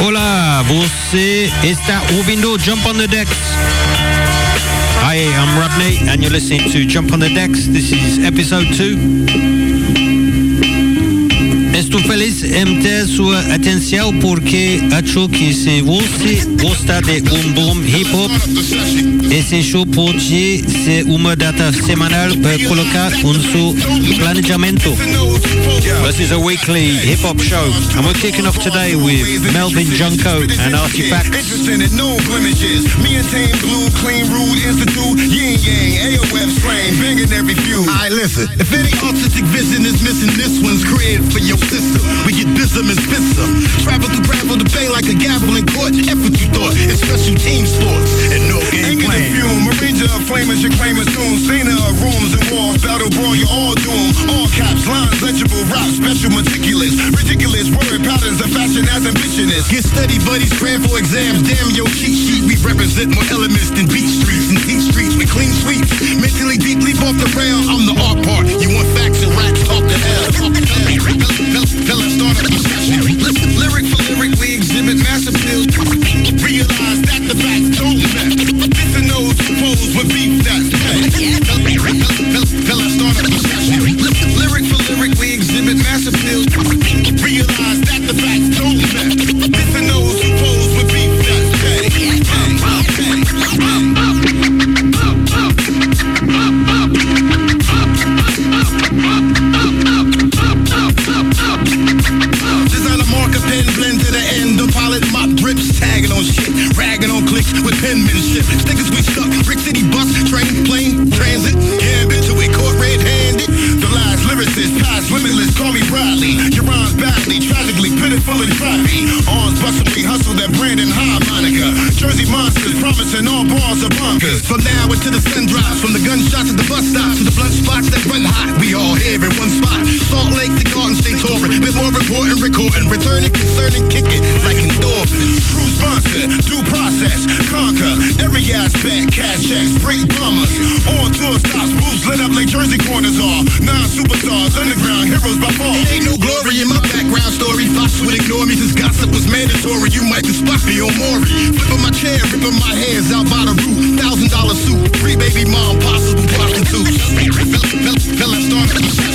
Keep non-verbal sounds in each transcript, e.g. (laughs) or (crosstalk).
Hola, você está ouvindo Jump on the Decks. Hi, I'm Rodney, and you're listening to Jump on the Decks. This is episode two. Estou feliz em ter sua atenção porque acho que se você gosta de um bom hip hop, esse show pode ser uma data semanal para colocar um seu planejamento. This is a weekly hip hop show, and we're kicking off today with Melvin Junko and Artifacts. Interesting in no blemishes. Me and Tame Blue, Clean Rude Institute, Yin Yang, AOF strain, banging every few. Alright, listen. If any artistic vision is missing, this one's created for your sister. We get bism and spitzer. Travel through gravel to bay like a gavel in court. F what you thought. It's special team sports and no game Anger the plan. fume, arranger of flamers, your claimers soon. Saner of rooms and walls, battle brawl, you're all doom. All caps, lines, legible, special, meticulous. Ridiculous word patterns of fashion as ambition is. Get steady, buddies. Cram for exams. Damn your cheat sheet. We represent more elements than beat streets and deep streets with clean sweeps. Mentally deep, leap off the rail. I'm the art part. You want facts and rats? Talk to hell. Talk to hell. Tell discussion. Listen, lyric promising all bars are bunkers. From now until the sun drops, from the gunshots at the bus stops to the blunt spots that run hot, we all here in one spot. Salt Lake to Garden State touring, bit more important, recording, returning, concerning, kicking like endorphins. True sponsor, due process, conquer every aspect. Cash checks, break bombers. On tour like Jersey corners are. Nine superstars, underground heroes by far. Ain't no glory in my background story. Fox would ignore me since gossip was mandatory. You might just spot me on Maury. Flipping my chair, ripping my hands out by the roof. Thousand dollar suit, free baby mom, possible prostitute. Tell us start a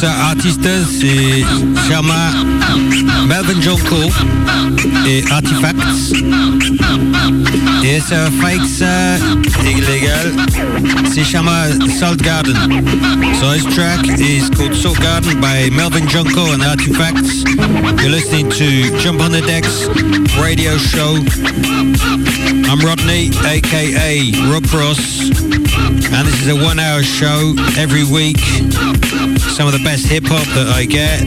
bad. Essa artista se chama Melvin Junko et Artifacts. Et essa faixa euh, ilegal se chama Salt Garden. So his track is called Salt Garden by Melvin Junko and Artifacts. You're listening to Jump on the Decks radio show. I'm Rodney, aka Rob Ross, and this is a one hour show every week some of the best hip hop that I get.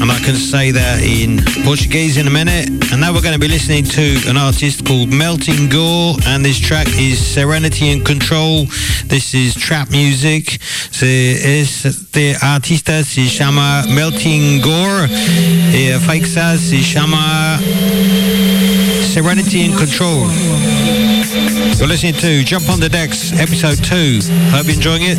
And I can say that in Portuguese in a minute. And now we're going to be listening to an artist called Melting Gore, and this track is Serenity and Control. This is trap music. Este artista se llama Melting Gore. E a faixa se chama Serenity and Control. You're listening to Jump on the Decks, episode 2. Hope you're enjoying it.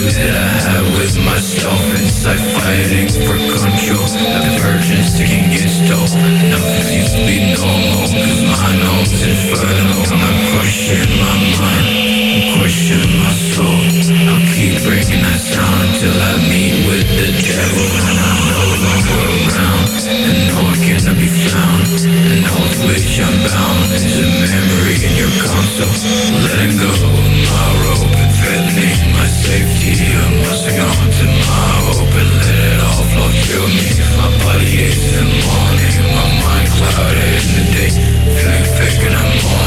that I have with myself Inside fighting for control The virgin taking its toll. Nothing seems to be normal My home's inferno I'm questioning my mind I'm questioning my soul I'll keep breaking that sound Till I meet with the devil And I'm no longer around And nor can I be found And all to which I'm bound Is a memory in your console Letting go tomorrow safety I'm rusting on to my And let it all flow through me My body aches in the morning My mind clouded in the day fake and I'm mourning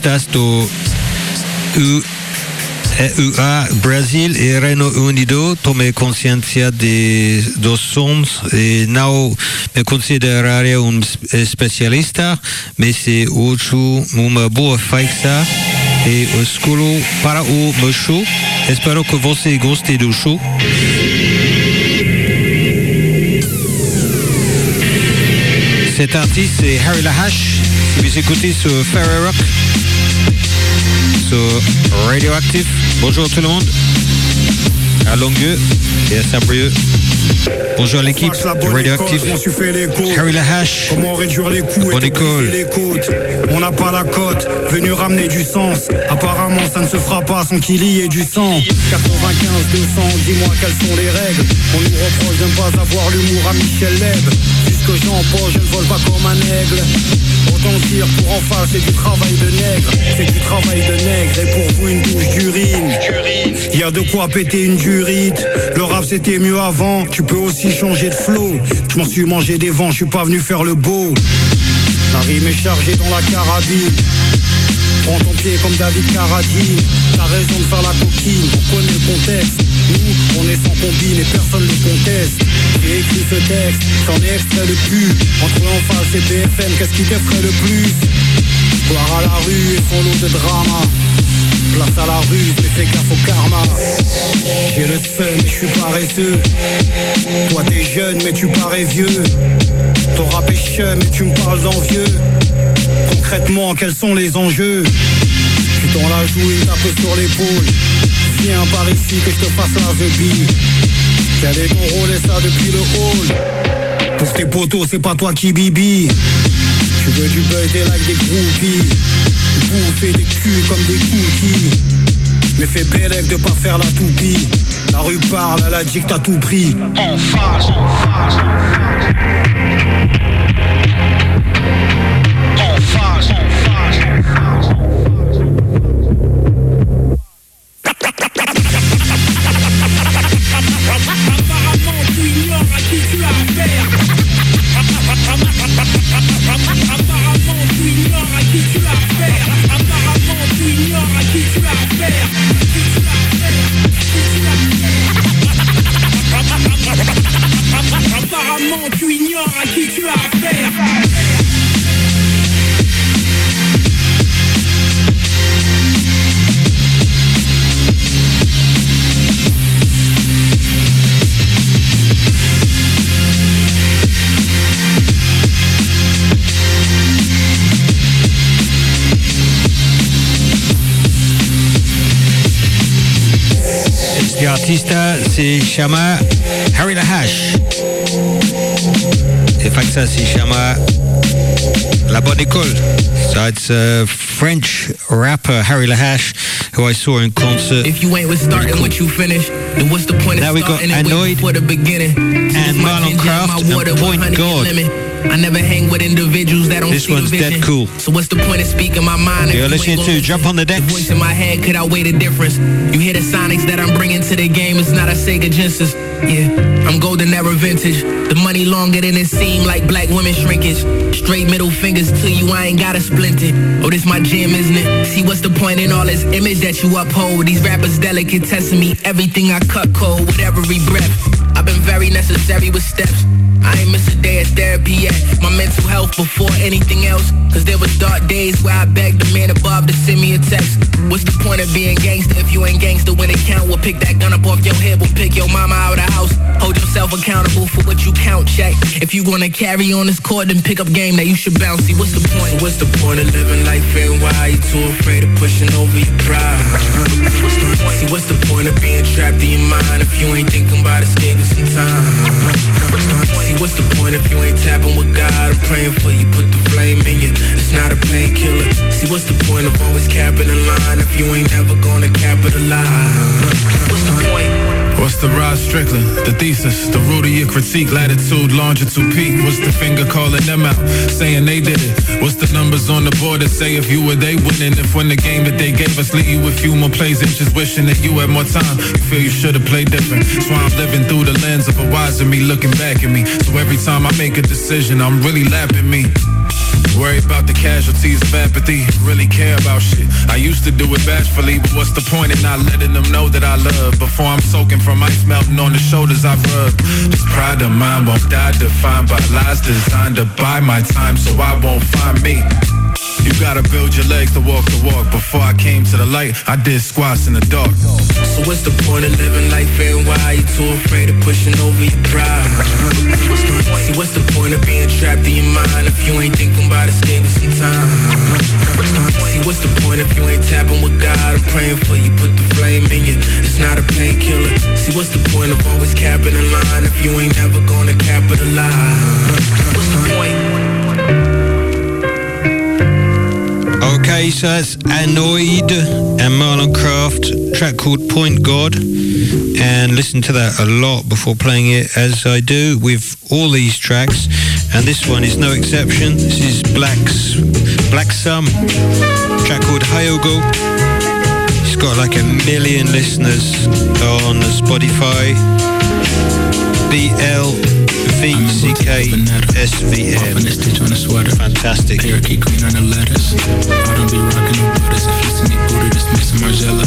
artistas do U EUA Brasil e Reino Unido tomei consciência de, dos sons e não me consideraria um especialista, mas é hoje uma boa faixa e esculo para o meu show. Espero que você goste do show. Cet artiste c'est Harry Lahache. Si vous écoutez sur Ferry Rock, sur Radioactive. Bonjour tout le monde. À Longueux et à Saint-Brieuc. Bonjour à l'équipe du Radioactive. Harry Lahache. Comment réduire les coûts Bonne école. les côtes On n'a pas la cote, venu ramener du sens. Apparemment, ça ne se fera pas sans qu'il y ait du sang. 95, 200, dis-moi quelles sont les règles. On nous reproche de ne pas avoir l'humour à Michel Leb. Puisque j'en pose, je ne vole pas comme un aigle. Autant dire pour en face, c'est du travail de nègre. C'est du travail de nègre et pour vous une douche d'urine. Y a de quoi péter une durite. Le rap c'était mieux avant, tu peux aussi changer de flow. Je m'en suis mangé des vents, je suis pas venu faire le beau. La rime est chargée dans la carabine. Prends ton pied comme David Carradine T'as raison de faire la coquine, on connaît le contexte On est sans combine et personne ne conteste. J'ai écrit ce texte, j'en ai extrait le plus Entre en face et BFM, qu'est-ce qui t'effraie le plus? Boire à la rue et son lot de drama. Place à la rue, mais fais gaffe au karma. J'ai le seum mais je suis paresseux Toi t'es jeune mais tu parais vieux. Ton rap est mais tu me parles d'envieux. Concrètement, quels sont les enjeux? Je suis dans la joue et tape sur l'épaule Viens par ici que je te fasse la zebie Quel est ton rôle et ça depuis le hall? Pour tes potos, c'est pas toi qui bibi. Tu veux du buzz, des likes, des groupies. Bouffer des culs comme des cookies. Mais fais bélève de pas faire la toupie. La rue parle, elle a dit que t'as tout pris. En face, en face, en face En face, en face artista se llama Harry ça se chama La Bonne École. So it's a French rapper, Harry Lahache, who I saw in concert. If you ain't with starting what you finish, then what's the point Now of we got starting it way Annoyed the beginning? and Marlon Craft and Point 100 God. I never hang with individuals that don't This see one's dead cool. So what's the point of speaking my mind? You're listening to Jump on the? Decks. The voice in my head could outweigh the difference. You hear the sonics that I'm bringing to the game. It's not a Sega Genesis. Yeah, I'm golden era vintage. The money longer than it seemed like black women shrinkage. Straight middle fingers to you, I ain't got a splinter. Oh, this my jam, isn't it? See what's the point in all this image that you uphold? These rappers delicate testing me. Everything I cut cold with every breath. I've been very necessary with steps. I ain't miss a day at therapy yet. My mental health before anything else. Cause there was dark days where I begged the man above to send me a text. What's the point of being gangster if you ain't gangster when it count? We'll pick that gun up off your head, we'll pick your mama out of the house. Hold yourself accountable for what you count, check. If you gonna carry on this court, then pick up game that you should bounce. See, what's the point? What's the point of living life and why you too afraid of pushing over your pride? (laughs) See, what's the point of being trapped in your mind if you ain't thinking God? The Rod Strickland? The thesis, the root of your critique, latitude, longitude, peak. What's the finger calling them out, saying they did it? What's the numbers on the board that say if you were they winning? If when the game that they gave us leave you with few more plays, inches wishing that you had more time, you feel you should have played different. Why I'm living through the lens of a wiser me looking back at me. So every time I make a decision, I'm really lapping me. Worry about the casualties of apathy, really care about shit. I used to do it bashfully, but what's the point in not letting them know that I love? Before I'm soaking from ice melting on the shoulders I've rubbed. This pride of mine won't die defined by lies designed to buy my time so I won't find me. You gotta build your legs to walk the walk. Before I came to the light, I did squats in the dark. So what's the point of living life and why are you too afraid of pushing over your pride? See, what's the point of being trapped in your mind if you ain't thinking about escaping some time? See, what's the point if you ain't tapping with God? I'm praying for you, put the flame in you. It's not a painkiller. See, what's the point of always capping in line if you ain't never gonna capitalize? What's the point? Okay, so that's Anoyd and Marlon Craft, track called Point God. And listen to that a lot before playing it, as I do with all these tracks. And this one is no exception. This is Black's Black Sum, track called Hyogo. It's got like a million listeners on Spotify. B L V C K S V Off in N. a stitch on a sweater. Fantastic. Parakeet green on the letters. I don't be rocking no butters. If you see me booted, it's missing Margiela.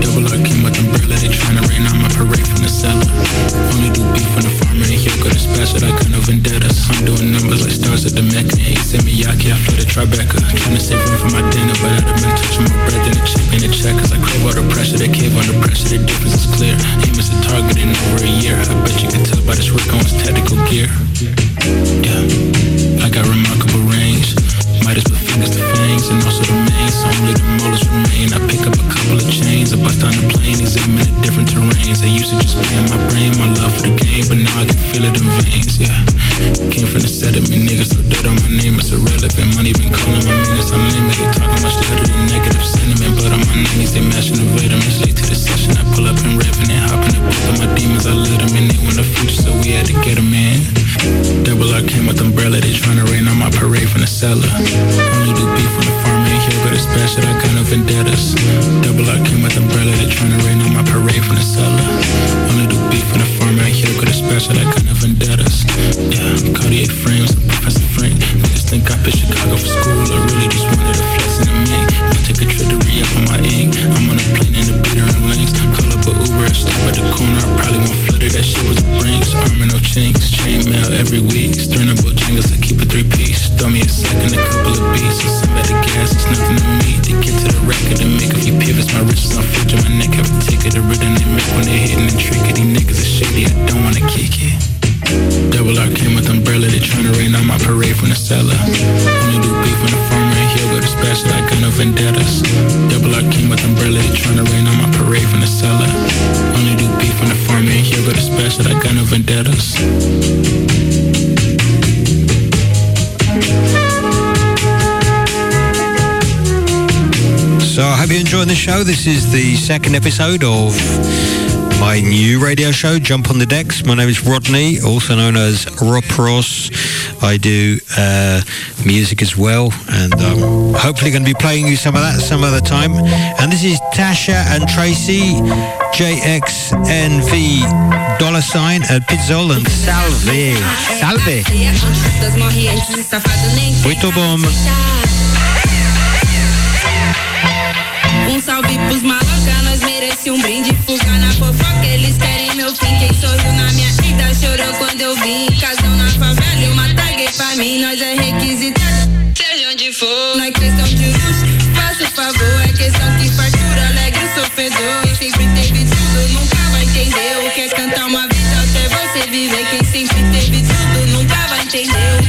Double R came with umbrella. They tryna rain on my parade from the cellar. Only do beef on the farmer and here got a special. I got no vendettas. I'm doing numbers like stars at the Mecca. Hey, send me Yaki. I flooded Tribeca. Tryna save room for my dinner, but I've been touching my breath in a chip in a check. Cause I crave all the pressure. They cave under pressure. The difference is clear. Aim is a target in over a year. I bet you can tell by this work on its tactical gear. Yeah, I got remarkable range. Midas put fingers to fangs and also the mains. Only the molars remain. I pick up a couple of chains. I bust on the plane. Eight minute different terrains. They used to just play in my brain. My love for the game, but now I can feel it in veins. Yeah, came from the me niggas. So dirt on my name. It's irrelevant. Money been calling my minutes unlimited. Talking much louder than negative sentiment. But on my knees, they mashing the. It's late to the session. I pull up and revving and hopping the both of my demons. I let them in. They want the future, so we had to get them in. Double R came with umbrella. They tryna rain on my parade from the cellar. Do beef the farm here. I got vendettas. Double R came with umbrella. They tryna rain on my parade from the cellar. Do beef the farm here. I got no vendettas. Yeah, Cartier frames, Frank. Think I Chicago for school. I really just wanted to flex in the main. I take a trip to re-up on my ink. I'm on a plane in the beater and lanes. Call a Uber, stop at the corner. I probably won't flutter. That shit was a brinks. Armor no chinks. Chain mail every week. Stirring up Bojangles, I keep a three piece. Throw me a second, a couple of beats. So some at the gas, it's nothing to me. To get to the record and make a few pivots. My riches on on my neck. Have a ticket. The rhythm they make when they hitting and tricky. These niggas are shady. I don't wanna kick it. Double R came with umbrella, they tryna rain on my parade from the cellar. Only do beef on the farm ain't here, go to special like gun of vendettas. Double R came with umbrella, they tryna rain on my parade from the cellar. Only do beef on the farm ain't here, go to special like gun of vendettas. So I hope you're enjoying the show. This is the second episode of my new radio show, Jump on the Decks. My name is Rodney, also known as Rob Ross. I do uh, music as well, and um, hopefully going to be playing you some of that some other time. And this is Tasha and Tracy, JXNV dollar sign at Pizzol and Salve. Salve. Muito bom. Salve pros maloca, nós merece um brinde. Fuga na fofoca, eles querem meu fim. Quem sorriu na minha vida chorou quando eu vim. Casão na favela, eu mataguei pra mim. Nós é requisitado, seja onde for. Não é questão de luxo, faça o favor. É questão que fartura, alegre o sofredor. Quem sempre teve tudo, nunca vai entender. O que é cantar uma vida até você viver. Quem sempre teve tudo, nunca vai entender.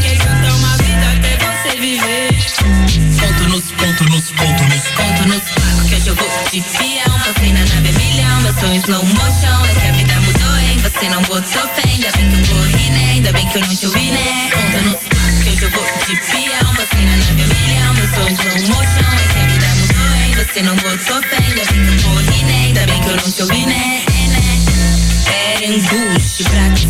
Nos, ponto nos, ponto nos Pago que hoje eu vou de fião Passei na nave milhão, meu sonho slow motion É que a vida mudou, hein? Você não botou fé Ainda bem que eu corri, né? Ainda bem que eu não te ouvi, né? Ponto nos pago que hoje eu vou de fião Passei na nave milhão, meu sonho slow motion É que a vida mudou, hein? Você não botou fé Ainda bem que eu corri, né? Ainda bem que eu não te ouvi, né? É, né? Perenguste, Braxton,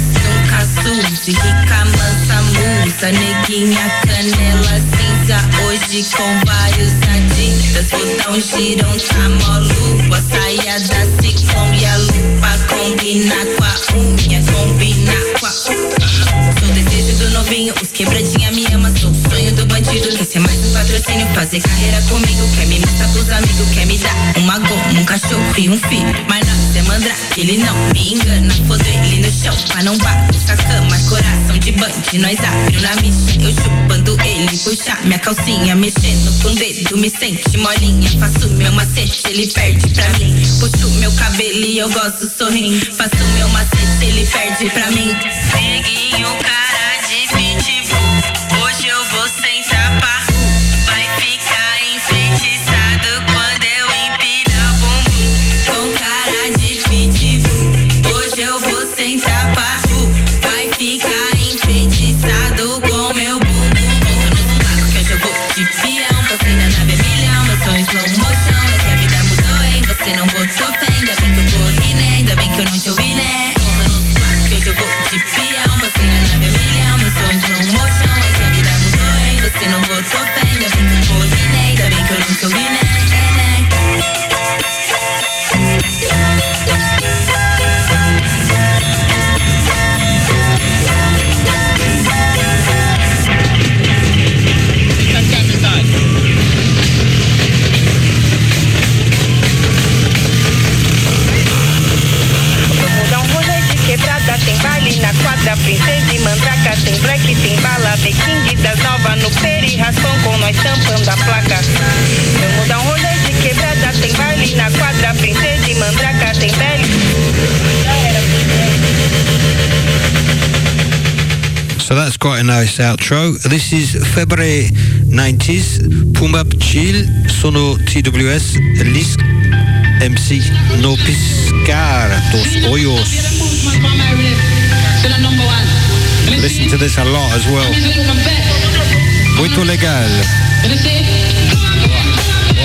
Cazuze, rica, mansa, musa, neguinha, canela cinza. Hoje com vários adidas, vou um girão, tá mó A saia da ciclone e a lupa combinar com a unha, combinar com a Sou o desejo do novinho, os quebradinha me ama, sou sonho do Quer ser mais um patrocínio, fazer carreira comigo, quer me mostrar pros amigos, quer me dar uma goma, um cachorro e um filho. Mas não, você mandra, ele não me engana, foda ele no chão, pra não bagunçar cama, coração de bande, nós abriu na micha, eu chupando ele, puxar minha calcinha, mexendo com o dedo, me sente molinha, faço meu macete, ele perde pra mim, puxo meu cabelo e eu gosto sorrindo, faço meu macete, ele perde pra mim. Neguinho, cara nice outro. This is February 90s. Pumap Chill, Sono TWS, Elis MC No Piscar dos Hoyos. Listen to this a lot as well.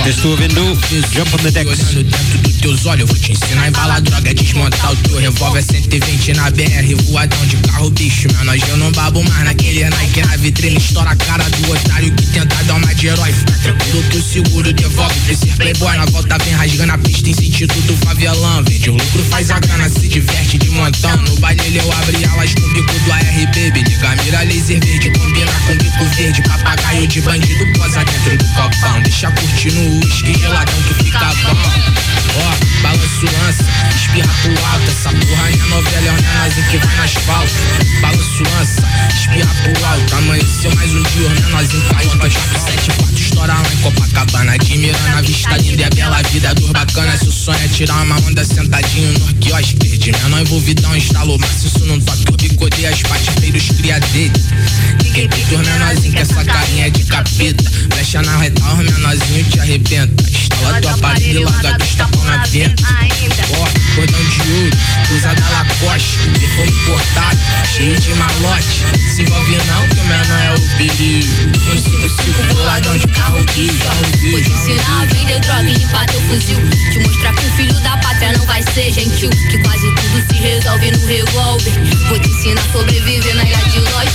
Estou ouvindo? Jump on the Decks. olhando dentro dos teus olhos, eu vou te ensinar a embalar droga, desmontar o teu revólver 120 na BR, voadão de carro, bicho, menor, eu não babo mais naquele Nike na vitrine, estoura a cara do otário que tenta dar uma de herói, fica tranquilo que o seguro devolve, esse playboy na volta vem rasgando a pista em sentido do favelão, vende o lucro, faz a grana, se diverte de montão, no baile eu abri alas com o bico do ARB, liga a mira laser verde, combina com bico verde, papagaio de bandido, posa dentro do copão, deixa curtir no uísque geladão que fica bom. Ó, balanço lança, espirra pro alto. Essa porra é novela, é o menorzinho que vai no asfalto. Balanço lança, espirra pro alto. Amanheceu mais um dia, o menorzinho caiu pra 7 4 estoura lá em Copacabana. Admirando a vista linda e a bela vida dos bacanas. Se o sonho é tirar uma onda sentadinho no quiosque. De menor envolvidão, instalou, mas isso não toca. Eu bicodei as patifeiros cria dele. Ninguém tem os menorzinhos que essa carinha é de capeta. Fecha na reta, os menorzinhos te arrebenta. Instala tua parede e larga dos tapão na venta. Ó, cordão de ouro, cruzada Lacoste. Perfume importado, cheio de malote. Se envolve não, que o menor é o perigo. Um 5-5 boladão de carro gris. Vou te ensinar a vender droga e limpar teu fuzil. Te mostrar que um filho da pátria não vai ser gentil. Que quase tudo se resolve no revólver. Vou te ensinar a sobreviver na ilha de nós.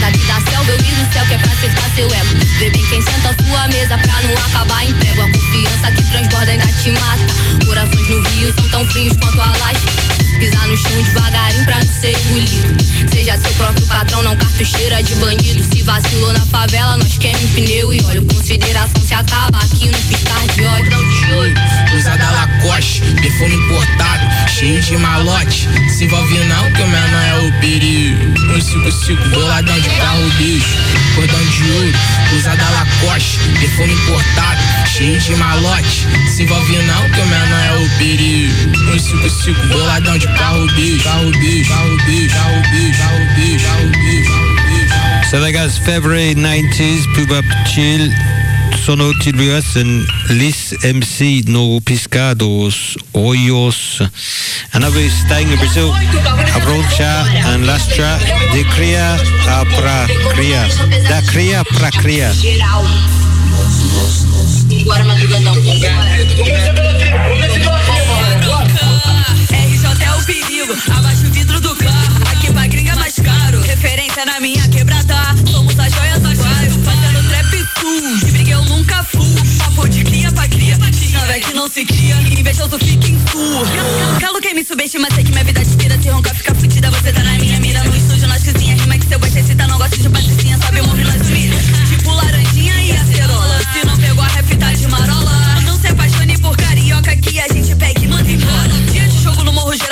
Daqui da selva eu vi do céu que é pra acertar seu ego. Vê bem quem senta a sua mesa pra não acabar em prego. A confiança que transborda ainda te mata. Corações no rio são tão frios quanto a laje. Pisar no chão devagarinho pra não ser engolido. Seja seu próprio patrão, não cartucheira de bandido. Se vacilou na favela, nós um pneu e olha. Consideração se acaba aqui no piscar de óleo. Usada Lacoste, perfume importado, cheio de malote. Se envolve não, que o menor é o perigo. Um 55, boladão de carro bicho. Cordão de ouro, usada Lacoste, perfume importado, cheio de malote. Se envolve não, que o menor é o perigo. Um 55, boladão de Savaga's favorite 90s pub up chill sono tiliasen lis MC no pescados hoyos. Another staying in Brazil abrocha and lastra de cria a pra cria da cria pra cria abaixa o vidro do carro. Aqui pra gringa é mais caro. Referência na minha quebrada. Somos as joias do bairro. Fazendo trap sujo. De briga eu nunca fui. Papo de cria pra cria. Nada que não se cria. Invejoso fica em surdo. Calo quem me subestima, sei que minha vida te tira. Se roncar, fica fudida. Você tá na minha mira. No estúdio, nós cozinha. Rima que seu gosto excita. Não gosto de patricinha. Sobe o nós humilha. Tipo laranjinha e acerola. Se não pegou a rap, tá de marola. Não se apaixone por carioca que a gente pega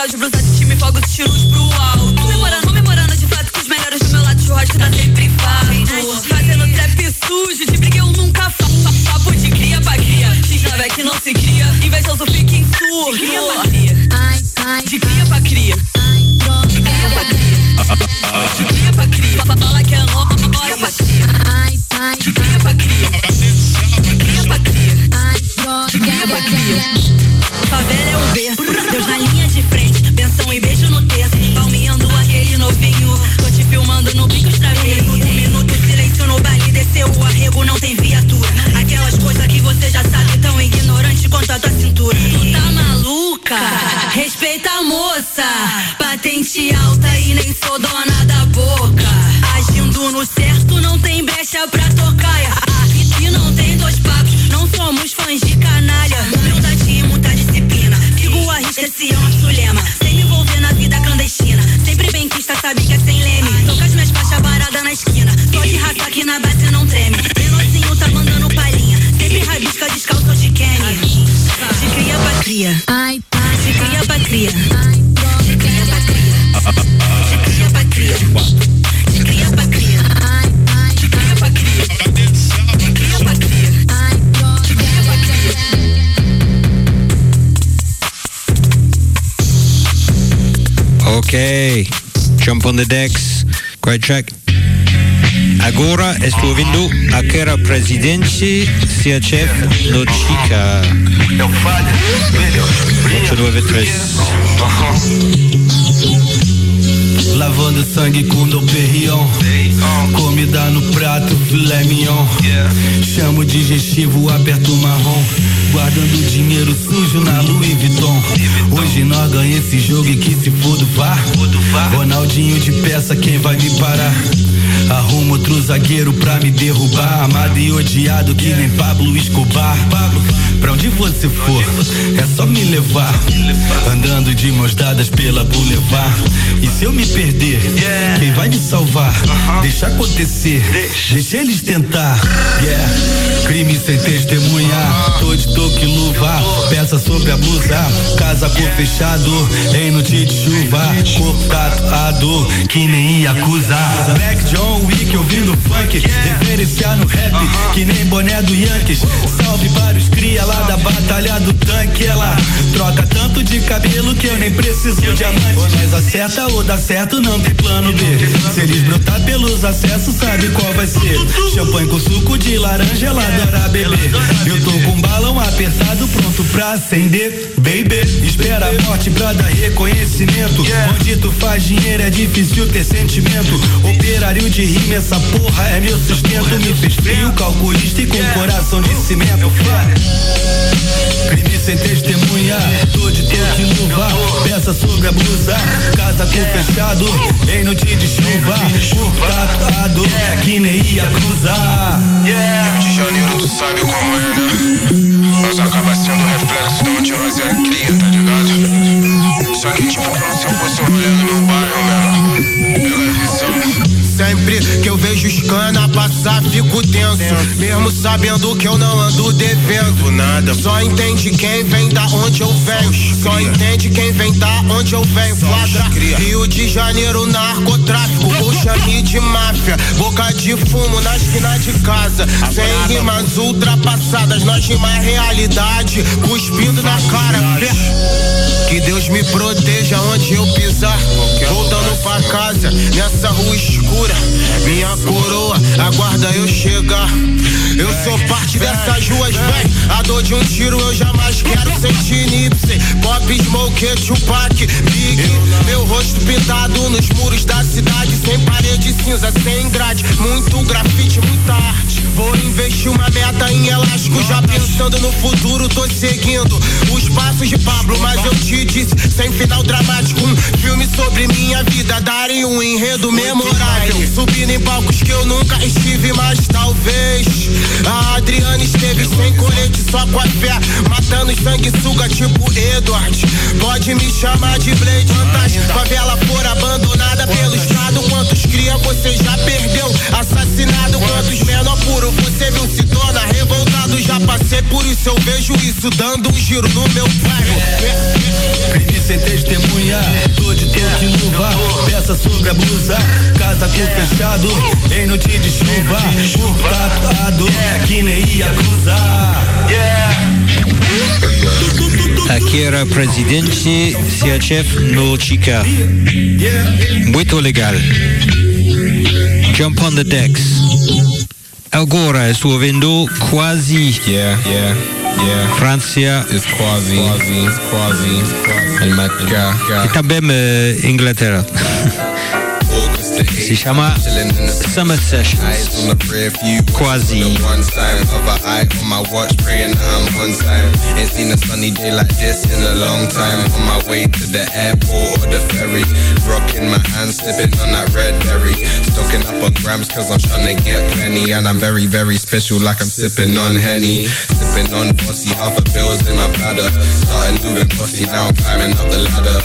de blusa de time, fogo de luz pro alto. Comemorando, comemorando de fato que os melhores do meu lado, churrasco tá sempre farto. Fazendo trap sujo, de briga eu nunca faço. Papo de cria pra cria, diz na que não se cria. Invejoso fica em surdo. De cria pra cria. De cria pra cria. De cria pra cria. De cria pra cria. Fala que é nós. De cria pra cria. De cria pra cria. De cria pra cria. Favela Sigo a risca, esse o nosso lema. Sem me envolver na vida clandestina. Sempre bem quista, sabe que é sem leme. Tô com as minhas faixas paradas na esquina. Tô de raça aqui na base não treme. Menorzinho tá mandando palhinha. Sempre rabisca descalço de Kenny. De cria pra cria. De cria pra cria. De Ok, jump on the decks. Great track. Agora estou ouvindo aquela presidente CHF no Chica. 893. Lavando sangue com Dom Perrion Comida no prato, filé mignon Chamo digestivo, aperto marrom Guardando dinheiro sujo na Louis Vuitton. Hoje nós ganha esse jogo e que se for do VAR. Ronaldinho de peça, quem vai me parar? Arrumo outro zagueiro pra me derrubar. Amado e odiado que nem Pablo Escobar. Pablo, pra onde você for, é só me levar. Andando de mãos dadas pela boulevard. E se eu me perder, quem vai me salvar? Deixa acontecer, deixa. eles tentar. Yeah, crime sem testemunhar Tô de toque luva, peça sobre a blusa. Casa por fechado, em noite de chuva. Corpo tatuado, que nem ia acusar. Black John Wick ouvindo funk Referenciar no rap, que nem boné do Yankees. Salve vários cria lá da batalha do tanque Ela troca tanto de cabelo que eu nem preciso de diamante Ou nós acerta ou dá certo, não tem plano B. Se eles brotar pelos acessos, sabe qual vai ser? Champanhe com suco de laranja, ela adora beber. Eu tô com um balão apertado, pronto pra acender. Baby, espera a morte pra dar reconhecimento. Onde tu faz dinheiro é difícil ter sentimento. Operário de rima, essa porra é meu sustento, me fez frio, calculista e com coração de cimento. Crime sem testemunha, tô de todo de luva, peça sobre a blusa, casa com fechado, em noite de chuva, tatuado, que nem ia cruzar. Janeiro, tu sabe como é, né? Mas acaba sendo reflexo de onde nós é cria, tá ligado? Só que tipo, se eu fosse no meu bairro, mano. Sempre que eu vejo os cana passar, fico tenso. Mesmo sabendo que eu não ando devendo nada. Só entende quem vem da onde eu venho. Só entende quem vem da onde eu venho. Flagra Rio de Janeiro, narcotráfico. Puxa de máfia. Boca de fumo na esquina de casa. Sem rimas ultrapassadas. Nós rima é realidade. Cuspindo na cara. Que Deus me proteja onde eu pisar. Voltando pra casa, nessa rua escura. Minha coroa, aguarda eu chegar. Eu sou parte dessas ruas, véi. A dor de um tiro eu jamais quero sentir Pop, Smoke, Tupac, Big. Meu rosto pintado nos muros da cidade. Sem parede cinza, sem grade. Muito grafite, muita arte. Vou investir uma meta em elástico. Já pensando no futuro, tô seguindo os passos de Pablo. Mas eu te disse, sem final dramático. Um filme sobre minha vida. Darem um enredo memorável. Subindo em palcos que eu nunca estive, mas talvez. A Adriana esteve sem colete, só com a fé. Matando sanguessuga tipo Edward. Pode me chamar de Blade. Quantas favela for abandonada pelo Estado? Quantos cria você já perdeu? Assassinado, quantos menor puro você viu se torna revoltado? Já passei por isso, eu vejo isso dando um giro no meu bairro. Crime sem testemunha, tô de todo de luva, peça sobre a blusa, casa com fechado, em noite de chuva, tatuado, que nem ia cruzar. Aqui era presidente CHF no Chica. Muito legal. Jump on the decks. Agora estou vendo quasi Yeah, yeah, yeah. Francia It's quasi, quasi, quasi, guy, e também eh, Inglaterra. Summer Sessions. on the rear view. Quasi. One side, other eye on my watch, praying that I'm. Ain't seen a sunny day like this in a long time. On my way to the airport or the ferry. Rocking my slipping on that red berry. Stocking up on grams cause I'm trying to get plenty. And I'm very, very special like I'm sipping on Henny. Sipping on bossy, half a bill's in my bladder. Started moving bossy, now I'm climbing up the ladder.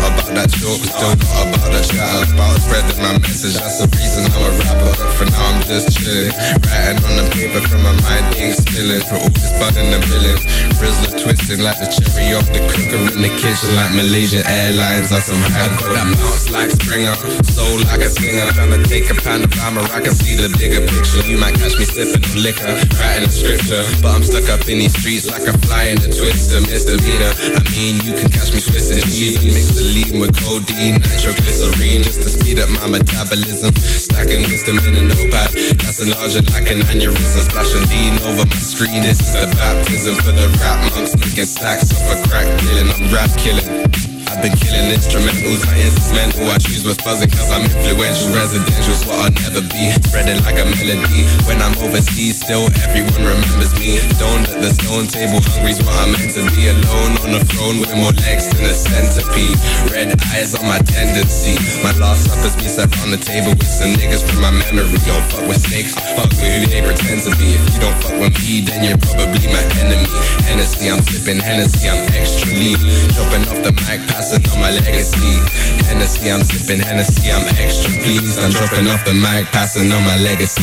Not about that joke, still not about the chatter. About spreading my message, that's the reason I'm a rapper. For now I'm just chilling. Writing on the paper from my mind, ink spilling. For all this bud in the milling. Rizzler twisting like the cherry off the cooker in the kitchen. Like Malaysia Airlines, that's some high got that bounce like Springer. Soul like a singer. Trying to take a panorama, I can see the bigger picture. You might catch me sipping liquor, writing a scripture. But I'm stuck up in these streets like a fly in a twister, misdemeanor. I mean, you can catch me cheese and mix the lean with codeine, nitroglycerine, just to speed up my metabolism. Stacking wisdom in a notepad, that's a larger like an aneurysm. Splashing lean over my screen. This is the baptism for the rap monks, making stacks off a crack dealing. I'm rap killing. I've been killing instrumentals, my instrumental. I choose what's buzzing cause I'm influential. Residential's what I'll never be. Spreading like a melody. When I'm overseas, still everyone remembers me. Don't let the stone table hungry's what I'm meant to be. Alone on the throne with more legs than a centipede. Red eyes on my tendency. My last supper's me sat on the table with some niggas from my memory. Don't fuck with snakes, fuck with who they pretend to be. If you don't fuck with me, then you're probably my enemy. Hennessy, I'm sipping Hennessy, I'm extra lean. Dropping off the mic, passing on my legacy. Hennessy, I'm sipping Hennessy, I'm extra pleased. I'm dropping off the mic, passing on my legacy.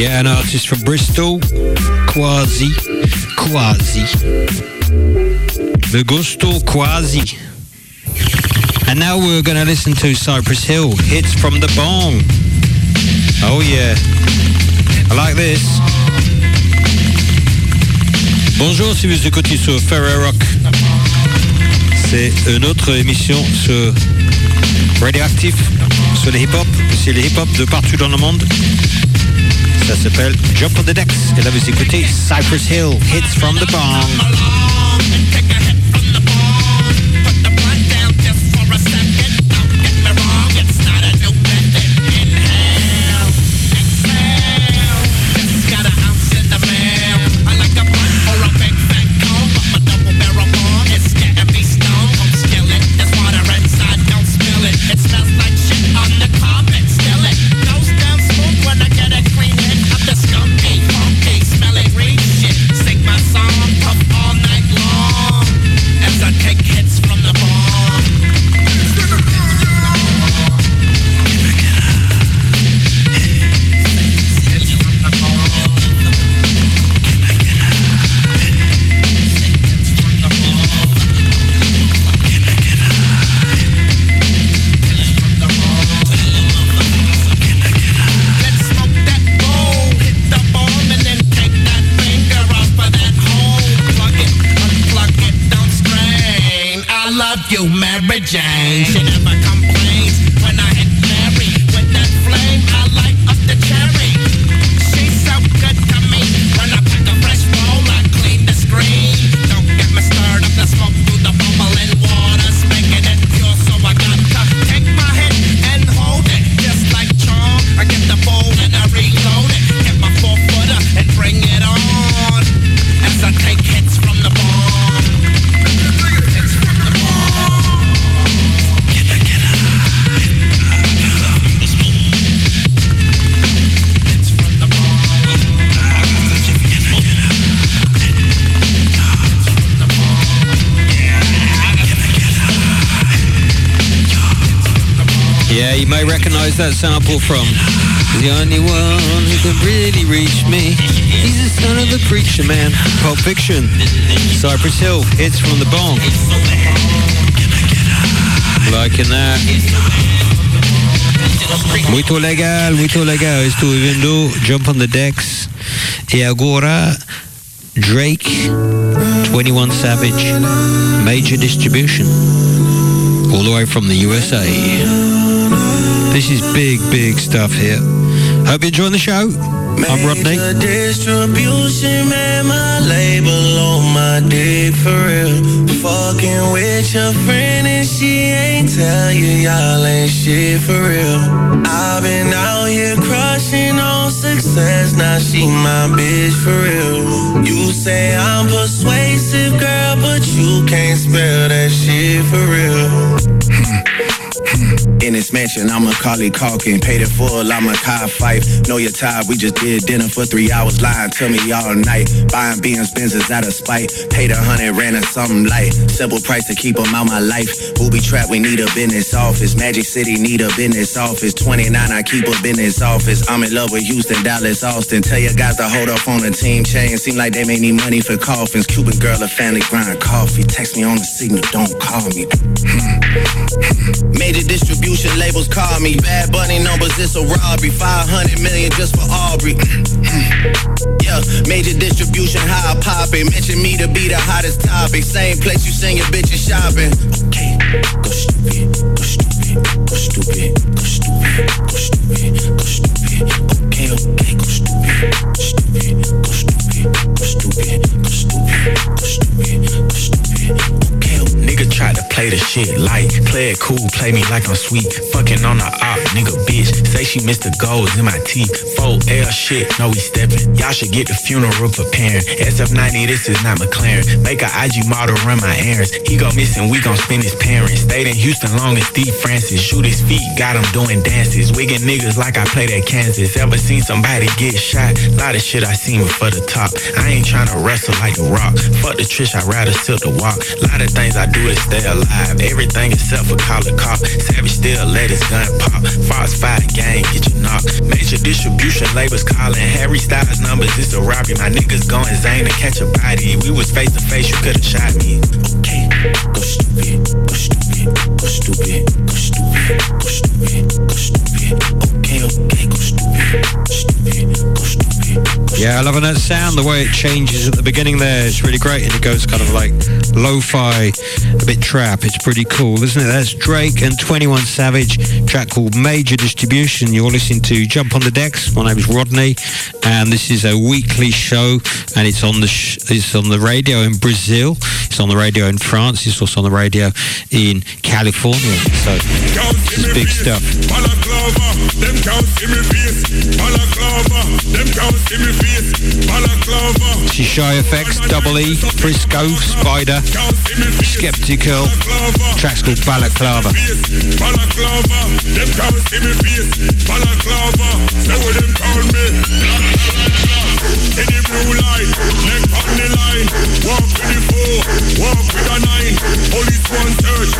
Yeah, an artist from Bristol, Quasi, Quasi. The Gusto Quasi. And now we're going to listen to Cypress Hill, Hits from the Bong. Oh yeah, I like this. Bonjour si vous écoutez sur Ferrer Rock. C'est une autre émission sur Radioactive, sur le hip-hop. C'est le hip-hop de partout dans le monde. Ça s'appelle Jump on the Decks. Et là, vous écoutez Cypress Hill, Hits from the Bong. Yeah, you may recognize that sample from The Only One Who Can Really Reach Me. He's the son of the preacher man. Pulp Fiction. Cypress Hill. Hits from the bong. Liking that. Muito legal, muito legal. Estou vendo Jump on the Decks. E agora Drake, 21 Savage, Major Distribution. All the way from the USA. This is big, big stuff here. Hope you're enjoying the show. I'm Rodney. Distribution, man, my label on my dick for real. Fucking with your friend and she ain't tell you y'all ain't shit for real. I've been out here crushing on success, now she my bitch for real. You say I'm persuasive, girl, but you can't spell that shit for real. In this mansion, I'm a Carly Calkin. Paid it full, I'm a car fight. Know your tired, we just did dinner for three hours. Lying to me all night. Buying Benz, Benzes out of spite. Paid a hundred, ran a something light. Simple price to keep them out my life. Booby trap, we need a business office. Magic City need a business office. 29, I keep a business office. I'm in love with Houston, Dallas, Austin. Tell your guys to hold off on the team chain. Seem like they may need money for coffins. Cuban girl, a family grind coffee. Text me on the signal, don't call me. (laughs) Major distribution labels call me. Bad Bunny numbers, it's a robbery. 500 million just for Aubrey. yeah, major distribution, how I. Mention me to be the hottest topic. Same place you send your bitches shopping. Okay, go stupid, go stupid, go stupid, go stupid, go stupid, go stupid. Okay, okay, go stupid, stupid, go stupid, go stupid, go stupid, go stupid, go stupid. Okay, Nigga tried to play the shit light. Play it cool, play me like I'm sweet. Fucking on the op, nigga bitch. Say she missed the goals in my teeth. 4L shit, no we steppin'. Y'all should get the funeral preparing. SF90, this is not McLaren. Make a IG model run my errands. He go missing, we gon' spend his parents. Stayed in Houston long as Steve Francis. Shoot his feet, got him doing dances. Wiggin' niggas like I played at Kansas. Ever seen somebody get shot? Lot of shit I seen before the top. I ain't tryna wrestle like a rock. Fuck the trish, I'd rather tilt the walk. Lot of things I do to stay alive. Everything except call a cop. Savage still let his gun pop. False fight gang, get you knocked. Major distribution labels calling. Harry Styles numbers, it's a robbery. My niggas going Zane to catch a body. We was face to face, you could've shot me. Okay, go stupid, go stupid, go stupid, go stupid, go stupid, go stupid. Okay, okay, go stupid, stupid, go stupid. Yeah, I loving that sound, the way it changes at the beginning there. It's really great and it goes kind of like lo-fi, a bit trap. It's pretty cool, isn't it? That's Drake and 21 Savage, track called Major Distribution. You're listening to Jump on the Decks. My name is Rodney and this is a weekly show and it's on the sh- it's on the radio in Brazil. It's on the radio in France. It's also on the radio in California. So big stuff. Shy Effects, Double E, Frisco, Spider, Skeptical. Track's called Balaclava. Balaclava, them can't see me face. Balaclava, say what them call me. In the blue light, neck on the line. Walk with the four, walk with a nine. Police one search,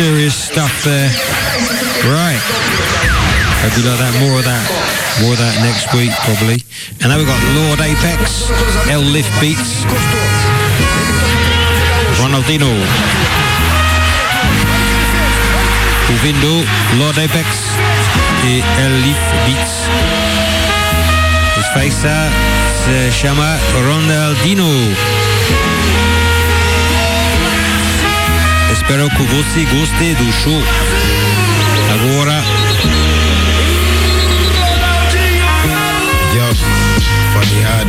serious stuff there. Right. Hope you like that. More of that. More of that next week, probably. And then we've got Lord Apex, L Lift Beats, Ronaldinho. Ouvindo Lord Apex L Lift Beats. Essa uh, se chama Ronaldinho. Espero que você goste do show. Agora Yo,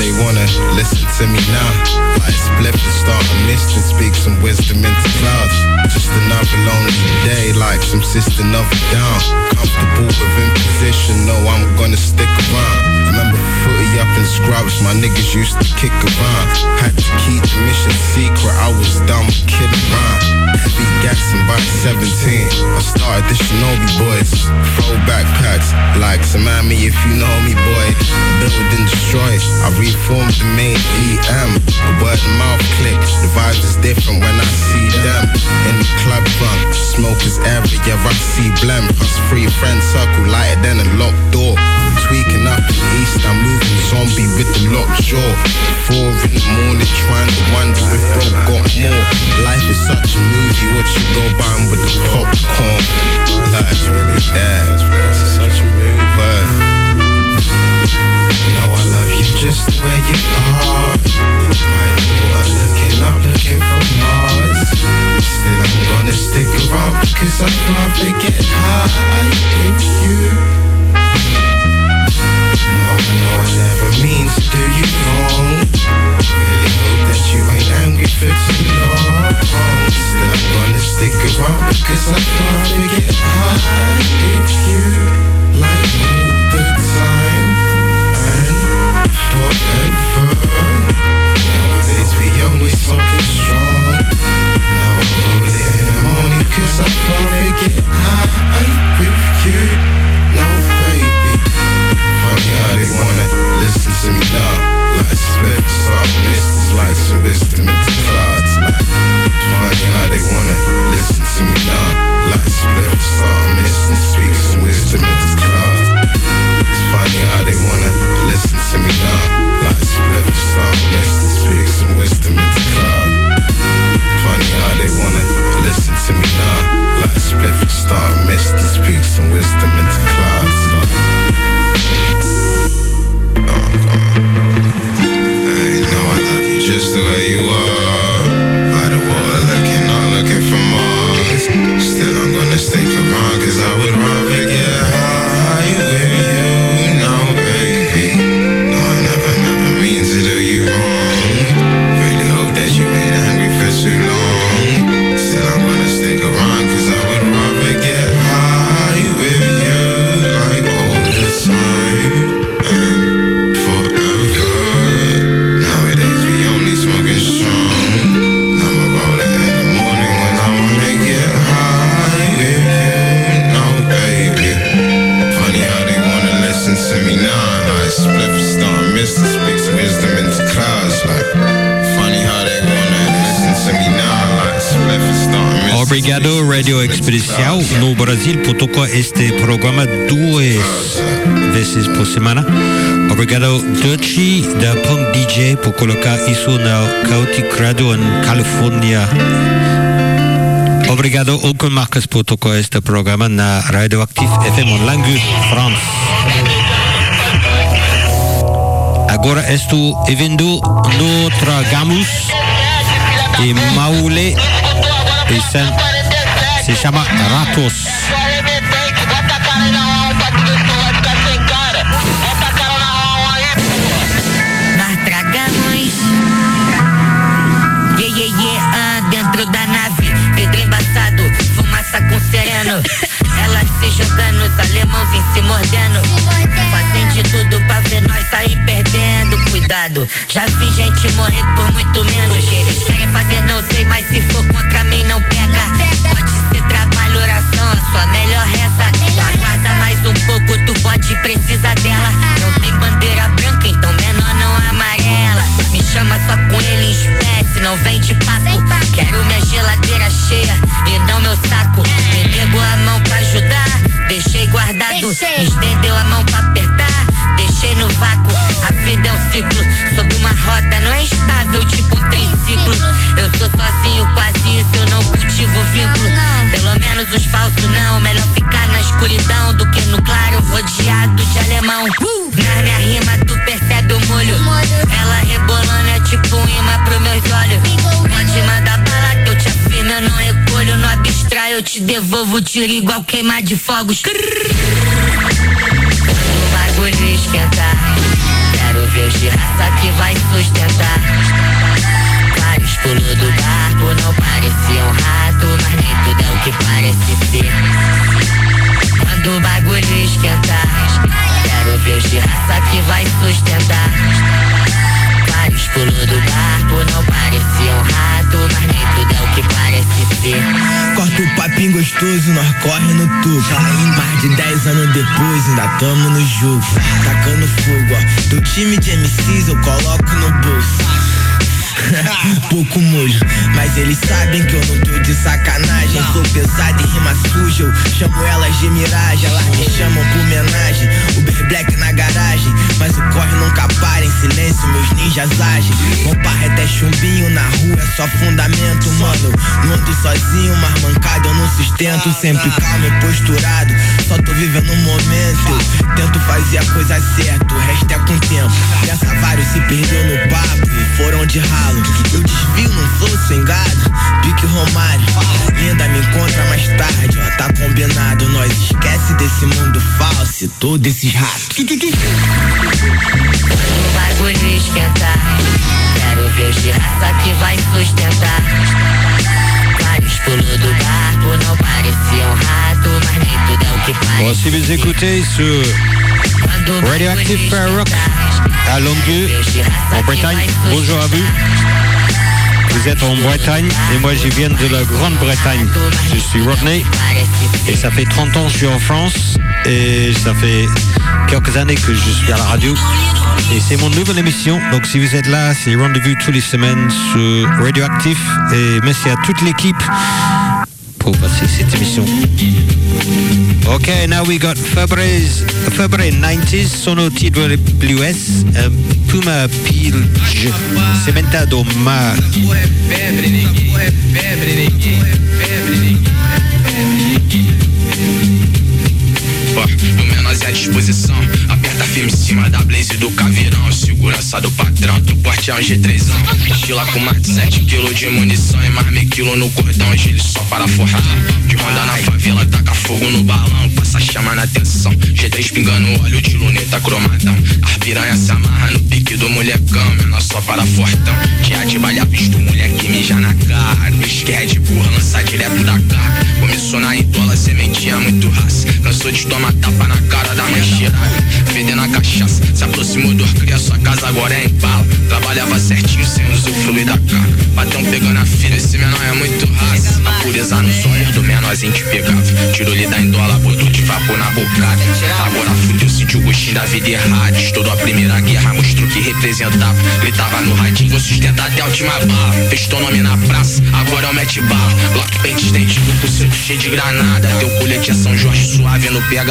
they wanna listen to me now. Light split and start a mist and speak some wisdom into clouds. Just another lonely day, like some sister another down. Comfortable with imposition, no, I'm gonna stick around. Remember footy up in scrubs, my niggas used to kick around. Had to keep the mission secret, I was dumb kidding around. Heavy gassing by 17, I started the Shinobi boys. Throwback backpacks, like some me if you know me, boy. Build and destroy, I reformed the main EM. A word mouth click, the vibes is different when I see them. In the club front, smokers area, I see blem. Plus free friend circle, lighter than a locked door. Tweaking up the east, I'm moving zombie with the locked jaw. Four in the morning, trying to wonder if bro got more. Life is such a movie, what you go buying with the popcorn. Really bad, it's such a movie, just the way you are. Boy, looking up, looking for Mars. Still I'm gonna stick around because I'd rather get high with you. No, no, I never mean to do you wrong. Really hope that you ain't angry for too long. Still, I'm gonna stick around because I wanna get high with you, like listen to me now. Like split soft mists, like It's funny how they wanna listen to me now. Like split soft mists and speak some wisdom into clouds. Funny how they wanna listen to me now. Like split star and speak some wisdom Expedição. No Brasil, tocar este programa duas vezes por semana. Obrigado, Dutchy, da Punk DJ, por colocar isso na Chaotic Radio em Califórnia. Obrigado, Uncle Marcus, por tocar este programa na Radioactive FM Langue, France. Agora estou vendo no Tragamos e Maule e sen- se chama Ratos. Ah, dentro da nave. Embaçado, fumaça com sereno. Elas se os alemãozinhos se mordendo. De tudo pra ver nós sair perdendo. Cuidado, já vi gente morrer por muito menos. Eles querem fazer, não sei, mas se for contra mim, não pega. Ser trabalho, sua melhor reza. Aguarda mais um pouco, tu pode precisar dela. Não tem bandeira branca, então menor não amarela. Me chama só com ele em espécie, não vem de papo. Quero minha geladeira cheia e não meu saco. Me pegou a mão pra ajudar, deixei guardado. Me estendeu a mão pra apertar, deixei no vácuo. A vida é um ciclo, devolvo o tiro igual queimar de fogos. O bagulho esquentar. Quero ver o raça que vai sustentar. Vários pulos do barco não parecia um rato, mas nem tudo é o que parece ser. Quando o bagulho esquentar, quero ver o raça que vai sustentar vários pulos do barco Não parecia um rato, mas nem tudo é o que parece Corta o papinho gostoso, nós corre no tubo. Mais de 10 anos depois, ainda tamo no jogo. Tacando fogo, ó. Do time de MCs eu coloco no bolso. (laughs) Pouco molho, mas eles sabem que eu não tô de sacanagem. Sou pesado e rima suja, eu chamo elas de miragem. Elas me chamam por homenagem. Uber Black na garagem, mas o corre nunca para. Em silêncio, meus ninjas agem. Comparra até chumbinho na rua, é só fundamento, mano. Não ando sozinho, mas mancado eu não sustento. Sempre calmo e posturado, só tô vivendo um momento. Tento fazer a coisa certa, o resto é com o tempo. Nessa vários se perdeu no papo e foram de ralo. Eu desvio num flow swingado, pique Romário. Linda me encontra mais tarde, ó, tá combinado. Nós esquece desse mundo falso e todos esses ratos. O bagulho esquentar. Quero ver de raça que vai sustentar. Vários pulos do barco não pareciam rato, mas nem tudo é o que parece. Vous écoutez ce Radioactive Rock à Longueux, en Bretagne, bonjour à vous. Vous êtes en Bretagne et moi je viens de la Grande-Bretagne. Je suis Rodney et ça fait 30 ans que je suis en France et ça fait quelques années que je suis à la radio. Et c'est mon nouvelle émission. Donc si vous êtes là, c'est rendez-vous tous les semaines sur Radioactive. Et merci à toute l'équipe pour passer cette émission. Okay, now we got February 90s, Sono TWS, um, Puma Pilj, Cementado Mar. Ó, o menos é a disposição. Aperta firme em cima da blaze do caveirão. Segurança do patrão, do porte é um G3. Estila com mais de 7 kg de munição e mais meio quilo no cordão. Gile só para forrar. De ronda na favela, taca fogo no balão. Passa chama na atenção. G3 pingando óleo de luneta cromadão. As piranha se amarra no pique do molecão. Menor só para fortão. Tinha de balha visto moleque mijar na cara. O esquerdo burra lança direto da cara. Começou na idola, sementinha muito raça. Cansou de tomar tapa na cara da mãe cheirada. Fedendo a cachaça, se aproximou do cria, sua casa agora é em bala. Trabalhava certinho sem usufruir da cara. Patrão pegando a filha, esse menor é muito raça. A pureza nos olhos do menorzinho te pegava. Tirou-lhe da indola, botou de vapor na bocada. Agora fudeu, sentiu o gostinho da vida errada. Estourou a primeira guerra, mostrou que representava. Gritava no radinho, vou sustentar até a última bala. Fez teu nome na praça, agora é o mete bala. Lock pente com cinto cheio de granada. Teu colete é São Jorge suave, não pega